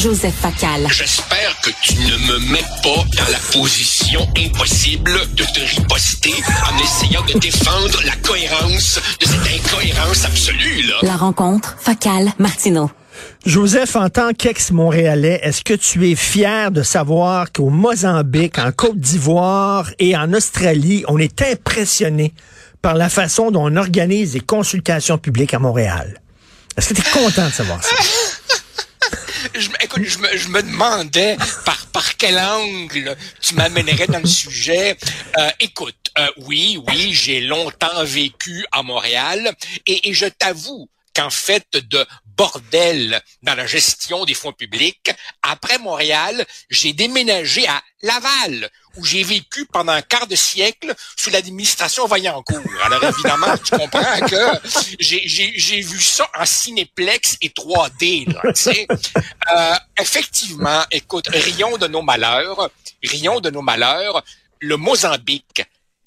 Joseph Facal. J'espère que tu ne me mets pas dans la position impossible de te riposter en essayant de défendre la cohérence de cette incohérence absolue, là. La rencontre, Facal, Martineau. Joseph, en tant qu'ex-Montréalais, est-ce que tu es fier de savoir qu'au Mozambique, en Côte d'Ivoire et en Australie, on est impressionné par la façon dont on organise les consultations publiques à Montréal? Est-ce que tu es content de savoir ça? je, me, demandais par, par quel angle tu m'amènerais dans le sujet. Euh, écoute, euh, oui, oui, j'ai longtemps vécu à Montréal et, et je t'avoue qu'en fait de bordel dans la gestion des fonds publics. Après Montréal, j'ai déménagé à Laval, où j'ai vécu pendant un quart de siècle sous l'administration Vaillancourt. Alors évidemment, tu comprends que j'ai vu ça en cinéplex et 3D. Là, euh, effectivement, écoute, rions de nos malheurs, rions de nos malheurs. Le Mozambique,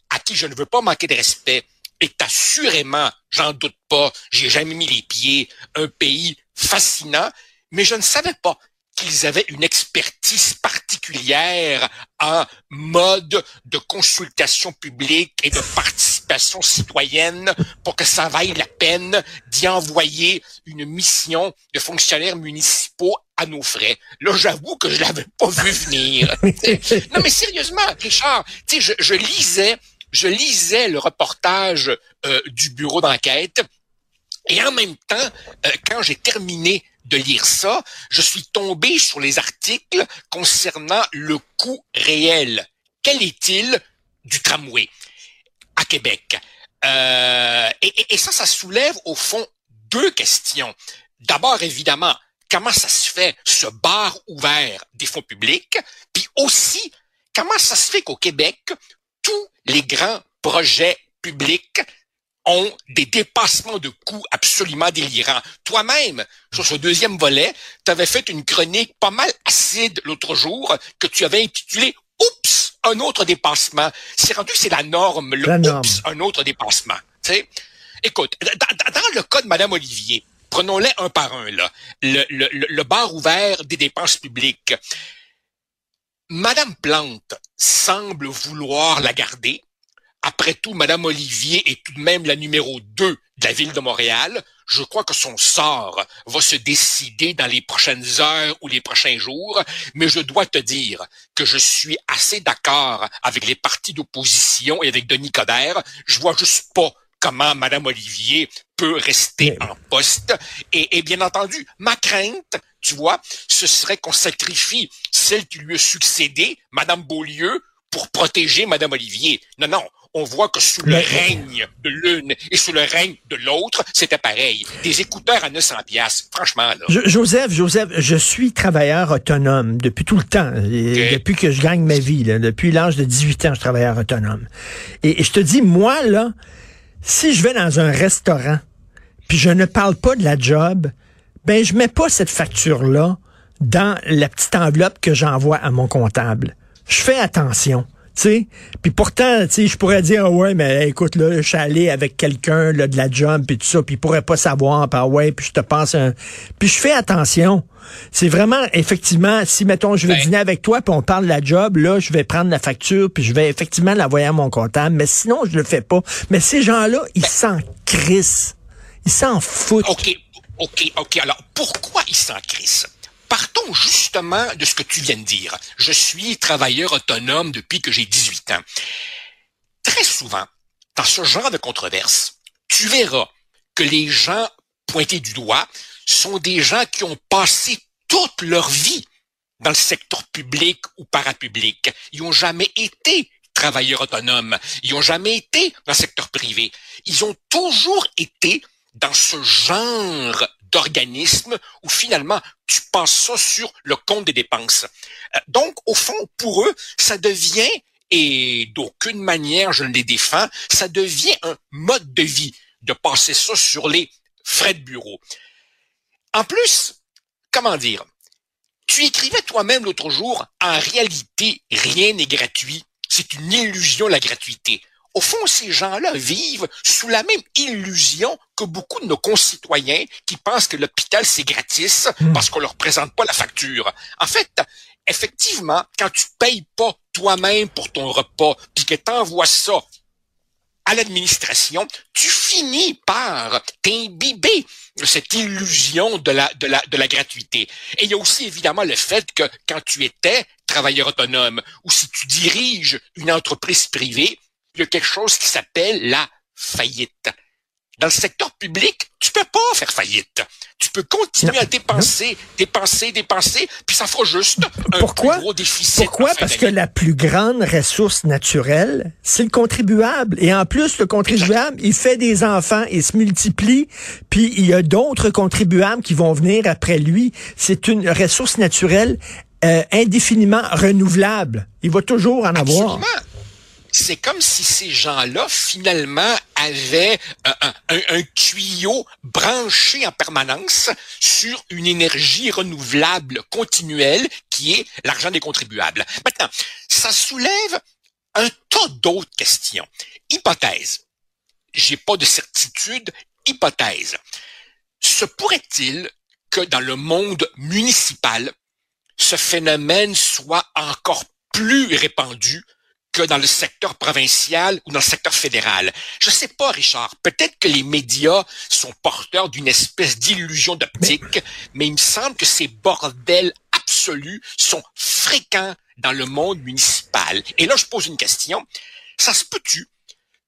à qui je ne veux pas manquer de respect, est assurément, j'en doute pas, j'ai jamais mis les pieds, un pays fascinant, mais je ne savais pas qu'ils avaient une expertise particulière en mode de consultation publique et de participation citoyenne pour que ça vaille la peine d'y envoyer une mission de fonctionnaires municipaux à nos frais. Là, j'avoue que je l'avais pas vu venir. non, mais sérieusement, Richard, tu sais, je, je lisais je lisais le reportage euh, du bureau d'enquête et en même temps, euh, quand j'ai terminé de lire ça, je suis tombé sur les articles concernant le coût réel. Quel est-il du tramway à Québec? Euh, et, ça, ça soulève au fond deux questions. D'abord, évidemment, comment ça se fait ce bar ouvert des fonds publics, puis aussi, comment ça se fait qu'au Québec, tous les grands projets publics ont des dépassements de coûts absolument délirants. Toi-même, sur ce deuxième volet, tu avais fait une chronique pas mal acide l'autre jour que tu avais intitulée Oups, un autre dépassement. C'est rendu, c'est la norme, le Oups, un autre dépassement. sais Écoute, dans, le cas de Mme Olivier, prenons-les un par un, là. Le, le, le bar ouvert des dépenses publiques. Madame Plante semble vouloir la garder. Après tout, Madame Olivier est tout de même la numéro 2 de la ville de Montréal. Je crois que son sort va se décider dans les prochaines heures ou les prochains jours, mais je dois te dire que je suis assez d'accord avec les partis d'opposition et avec Denis Coderre. Je vois juste pas comment Madame Olivier peut rester en poste. Et, et bien entendu, ma crainte, tu vois, ce serait qu'on sacrifie celle qui lui a succédé, Madame Beaulieu, pour protéger Madame Olivier. Non, non. On voit que sous le règne de l'une et sous le règne de l'autre, c'était pareil. Des écouteurs à 900 pièces, franchement. Là. Joseph, Joseph, je suis travailleur autonome depuis tout le temps, depuis que je gagne ma vie. Là, depuis l'âge de 18 ans, je suis travailleur autonome. Et, et je te dis, moi, là, si je vais dans un restaurant, puis je ne parle pas de la job, ben je mets pas cette facture-là dans la petite enveloppe que j'envoie à mon comptable. Je fais attention. sais. Puis pourtant, tu sais, je pourrais dire, ah ouais, mais écoute, là, je suis allé avec quelqu'un là, de la job, puis tout ça, puis il pourrait pas savoir, puis ah ouais, puis je te pense un... Puis je fais attention. C'est vraiment, effectivement, si, mettons, je vais ben. dîner avec toi, puis on parle de la job, là, je vais prendre la facture, puis je vais effectivement l'envoyer à mon comptable, mais sinon, je le fais pas. Mais ces gens-là, ils ben. s'en crissent. Ils s'en foutent. OK, OK. Alors, pourquoi ils s'en crissent? Partons justement de ce que tu viens de dire. Je suis travailleur autonome depuis que j'ai 18 ans. Très souvent, dans ce genre de controverse, tu verras que les gens pointés du doigt sont des gens qui ont passé toute leur vie dans le secteur public ou parapublic. Ils n'ont jamais été travailleurs autonomes. Ils n'ont jamais été dans le secteur privé. Ils ont toujours été dans ce genre d'organisme où finalement tu passes ça sur le compte des dépenses. Euh, donc, au fond, pour eux, ça devient, et d'aucune manière je ne les défends, ça devient un mode de vie de passer ça sur les frais de bureau. En plus, comment dire, tu écrivais toi-même l'autre jour, en réalité, rien n'est gratuit. C'est une illusion, la gratuité. Au fond, ces gens-là vivent sous la même illusion que beaucoup de nos concitoyens qui pensent que l'hôpital, c'est gratis hmm. parce qu'on leur présente pas la facture. En fait, effectivement, quand tu payes pas toi-même pour ton repas, puis que t'envoies ça à l'administration, tu finis par t'imbiber de cette illusion de la, de, la, de la gratuité. Et il y a aussi évidemment le fait que quand tu étais travailleur autonome ou si tu diriges une entreprise privée, il y a quelque chose qui s'appelle la faillite. Dans le secteur public, tu peux pas faire faillite. Tu peux continuer à dépenser, dépenser, dépenser, puis ça fera juste un Pourquoi? gros déficit. Pourquoi? Parce que la plus grande ressource naturelle, c'est le contribuable. Et en plus, le contribuable, il fait des enfants, il se multiplie, puis il y a d'autres contribuables qui vont venir après lui. C'est une ressource naturelle euh, indéfiniment renouvelable. Il va toujours en avoir c'est comme si ces gens-là, finalement, avaient un, tuyau branché en permanence sur une énergie renouvelable continuelle qui est l'argent des contribuables. Maintenant, ça soulève un tas d'autres questions. Hypothèse. J'ai pas de certitude. Hypothèse. Se pourrait-il que dans le monde municipal, ce phénomène soit encore plus répandu que dans le secteur provincial ou dans le secteur fédéral. Je sais pas, Richard. Peut-être que les médias sont porteurs d'une espèce d'illusion d'optique, mais... il me semble que ces bordels absolus sont fréquents dans le monde municipal. Et là, je pose une question. Ça se peut-tu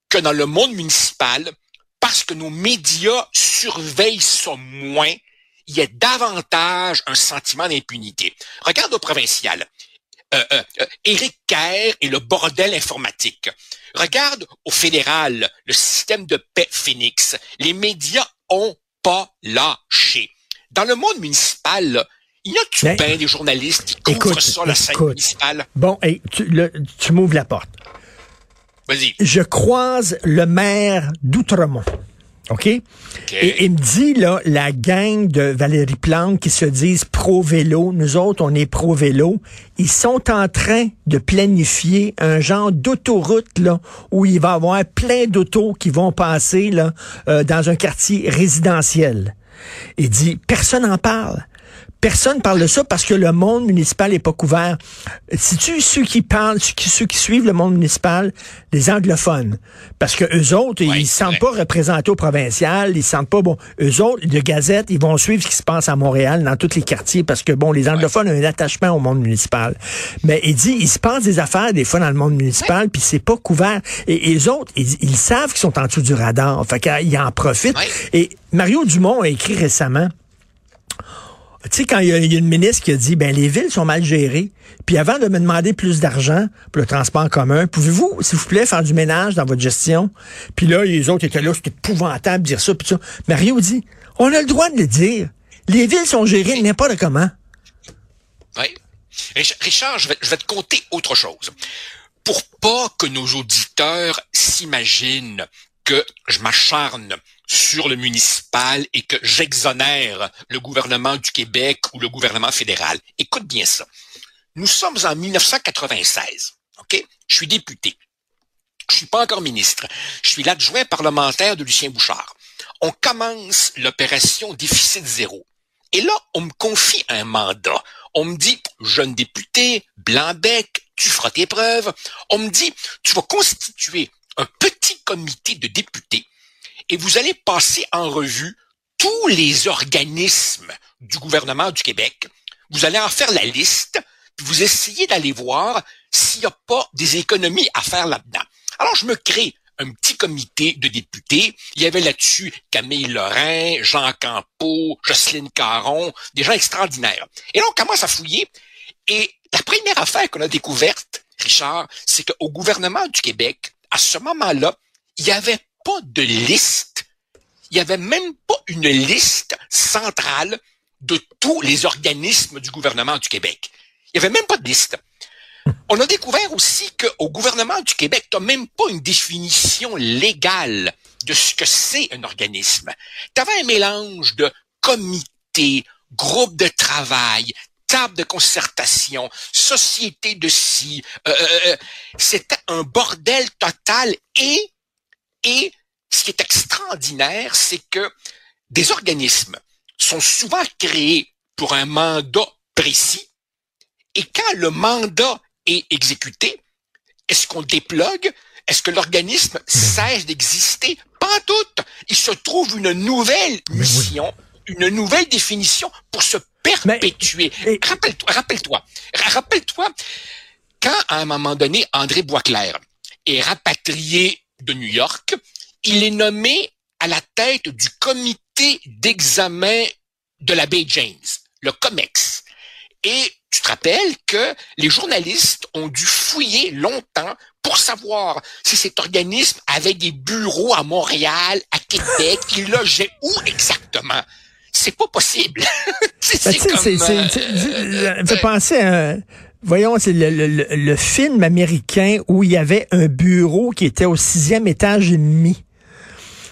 que dans le monde municipal, parce que nos médias surveillent ça moins, il y ait davantage un sentiment d'impunité? Regarde au provincial. Euh, euh, euh, Éric Kerr et le bordel informatique. Regarde au fédéral, le système de paix Phoenix. Les médias ont pas lâché. Dans le monde municipal, il y a-tu ben, bien des journalistes qui couvrent ça, la scène municipale? Bon, tu, tu m'ouvres la porte. Vas-y. Je croise le maire d'Outremont. OK? Et il me dit, là, la gang de Valérie Plante qui se disent pro-vélo, nous autres, on est pro-vélo, ils sont en train de planifier un genre d'autoroute, là, où il va y avoir plein d'autos qui vont passer, là, euh, dans un quartier résidentiel. Il dit, personne n'en parle. Personne parle de ça parce que le monde municipal n'est pas couvert. Si tu ceux qui parlent, ceux qui, suivent le monde municipal, les anglophones, parce que eux autres, ils ne se sentent pas représentés au provincial, ils se sentent pas bon. Eux autres, de Gazette, ils vont suivre ce qui se passe à Montréal, dans tous les quartiers, parce que bon, les anglophones ont un attachement au monde municipal. Mais il dit, il se passe des affaires des fois dans le monde municipal, puis c'est pas couvert. Et, les autres, ils, savent qu'ils sont en dessous du radar, fait qu'ils en profitent. Et Mario Dumont a écrit récemment. Tu sais, quand il y, a, une ministre qui a dit, ben les villes sont mal gérées, puis avant de me demander plus d'argent pour le transport en commun, pouvez-vous, s'il vous plaît, faire du ménage dans votre gestion? Puis là, les autres étaient là, c'était épouvantable de dire ça, puis ça. Mario dit, on a le droit de le dire. Les villes sont gérées n'importe comment. Oui. Richard, je vais, je vais te compter autre chose. Pour pas que nos auditeurs s'imaginent que je m'acharne sur le municipal et que j'exonère le gouvernement du Québec ou le gouvernement fédéral. Écoute bien ça. Nous sommes en 1996. OK? Je suis député. Je suis pas encore ministre. Je suis l'adjoint parlementaire de Lucien Bouchard. On commence l'opération déficit zéro. Et là, on me confie un mandat. On me dit, jeune député, blanc-bec, tu feras tes preuves. On me dit, tu vas constituer un petit comité de députés et vous allez passer en revue tous les organismes du gouvernement du Québec. Vous allez en faire la liste, puis vous essayez d'aller voir s'il n'y a pas des économies à faire là-dedans. Alors, je me crée un petit comité de députés. Il y avait là-dessus Camille Lorrain, Jean Campeau, Jocelyne Caron, des gens extraordinaires. Et là, on commence à fouiller. Et la première affaire qu'on a découverte, Richard, c'est qu'au gouvernement du Québec, à ce moment-là, il y avait pas de liste. Il y avait même pas une liste centrale de tous les organismes du gouvernement du Québec. Il y avait même pas de liste. On a découvert aussi qu'au gouvernement du Québec, tu même pas une définition légale de ce que c'est un organisme. Tu avais un mélange de comités, groupes de travail, table de concertation, société de si. Euh, euh, euh, c'était un bordel total et, et ce qui est extraordinaire, c'est que des organismes sont souvent créés pour un mandat précis et quand le mandat est exécuté, est-ce qu'on déplogue? Est-ce que l'organisme cesse d'exister? Pas tout. Il se trouve une nouvelle mission, une nouvelle définition pour se perpétuer. Rappelle-toi, rappelle-toi, rappelle-toi, quand à un moment donné, André Boisclair est rapatrié de New York, il est nommé à la tête du comité d'examen de la baie James, le COMEX. Et tu te rappelles que les journalistes ont dû fouiller longtemps pour savoir si cet organisme avait des bureaux à Montréal, à Québec, il logeait où exactement? C'est pas possible. c'est ben, comme... Euh, fait penser à... Voyons, c'est le, le, le, film américain où il y avait un bureau qui était au sixième étage et demi.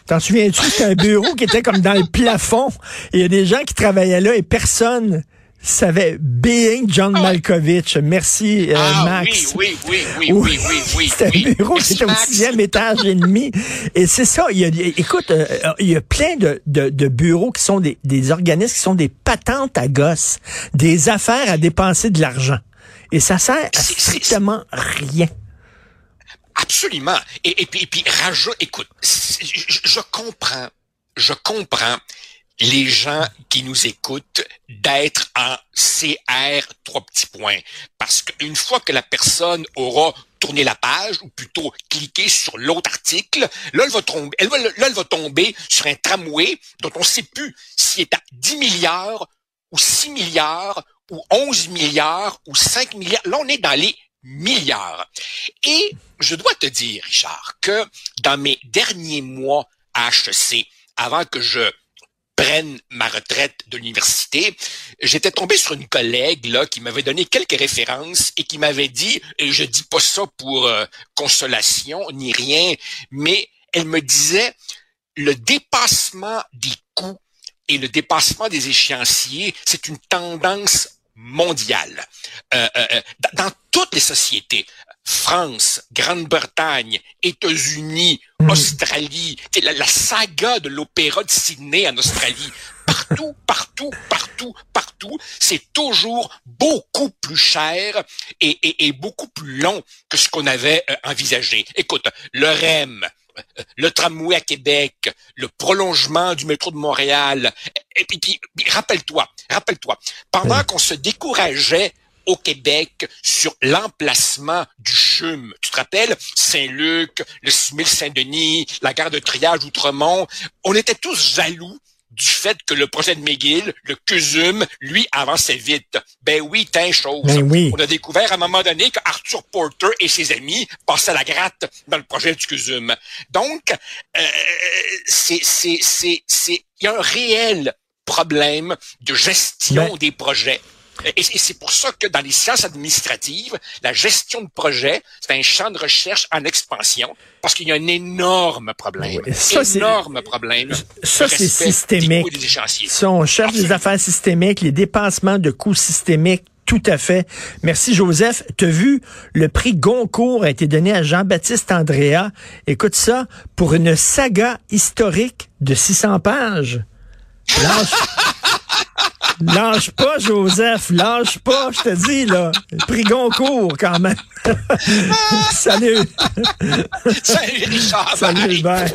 T'en souviens-tu? C'était un bureau qui était comme dans le plafond. Il y a des gens qui travaillaient là et personne savait Being John ah Malkovich. Merci, euh, ah, Max. Oui, oui, oui, oui, oui, oui, C'était un bureau qui était au sixième étage et demi. Et c'est ça. Il y a, écoute, euh, il y a plein de, de, de bureaux qui sont des, des organismes qui sont des patentes à gosses, des affaires à dépenser de l'argent. Et ça sert à strictement rien. Absolument. Et, et puis, rajoute, écoute, je, je comprends, je comprends les gens qui nous écoutent d'être en CR trois petits points. Parce qu'une fois que la personne aura tourné la page, ou plutôt cliqué sur l'autre article, là, elle va tomber, là, va tomber sur un tramway dont on ne sait plus s'il est à 10 milliards ou 6 milliards ou 11 milliards ou 5 milliards. Là, on est dans les milliards. Et je dois te dire, Richard, que dans mes derniers mois à HEC, avant que je prenne ma retraite de l'université, j'étais tombé sur une collègue là qui m'avait donné quelques références et qui m'avait dit, je dis pas ça pour euh, consolation ni rien, mais elle me disait le dépassement des coûts et le dépassement des échéanciers, c'est une tendance mondiale. Euh, euh, dans toutes les sociétés, France, Grande-Bretagne, États-Unis, hmm. Australie, la, la saga de l'opéra de Sydney en Australie. Partout, partout, partout, partout, c'est toujours beaucoup plus cher et, et, beaucoup plus long que ce qu'on avait euh, envisagé. Écoute, le REM, euh, le tramway à Québec, le prolongement du métro de Montréal. Et puis, rappelle-toi, rappelle-toi, pendant qu'on se décourageait au Québec sur l'emplacement du CHUM. Tu te rappelles? Saint-Luc, le 6000 Saint-Denis, la gare de triage Outremont. On était tous jaloux du fait que le projet de McGill, le CUSUM, lui, avançait vite. Ben oui, t'as chose. Ben oui. On a découvert à un moment donné que Arthur Porter et ses amis passaient la gratte dans le projet du CUSUM. Donc, euh, c'est, c'est, c'est, c'est, il y a un réel problème de gestion ben des projets. Et, c'est pour ça que dans les sciences administratives, la gestion de projet, c'est un champ de recherche en expansion parce qu'il y a un énorme problème. Ça, énorme problème. Ça, c'est systémique. Ça, on cherche des affaires systémiques, les dépassements de coûts systémiques tout à fait. Merci, Joseph. Tu as vu, le prix Goncourt a été donné à Jean-Baptiste Andrea. Écoute ça, pour une saga historique de 600 pages. Lâche pas, Joseph, lâche pas, je te dis, là. Prix Goncourt, quand même. Salut. Salut, Richard. Salut, Hubert.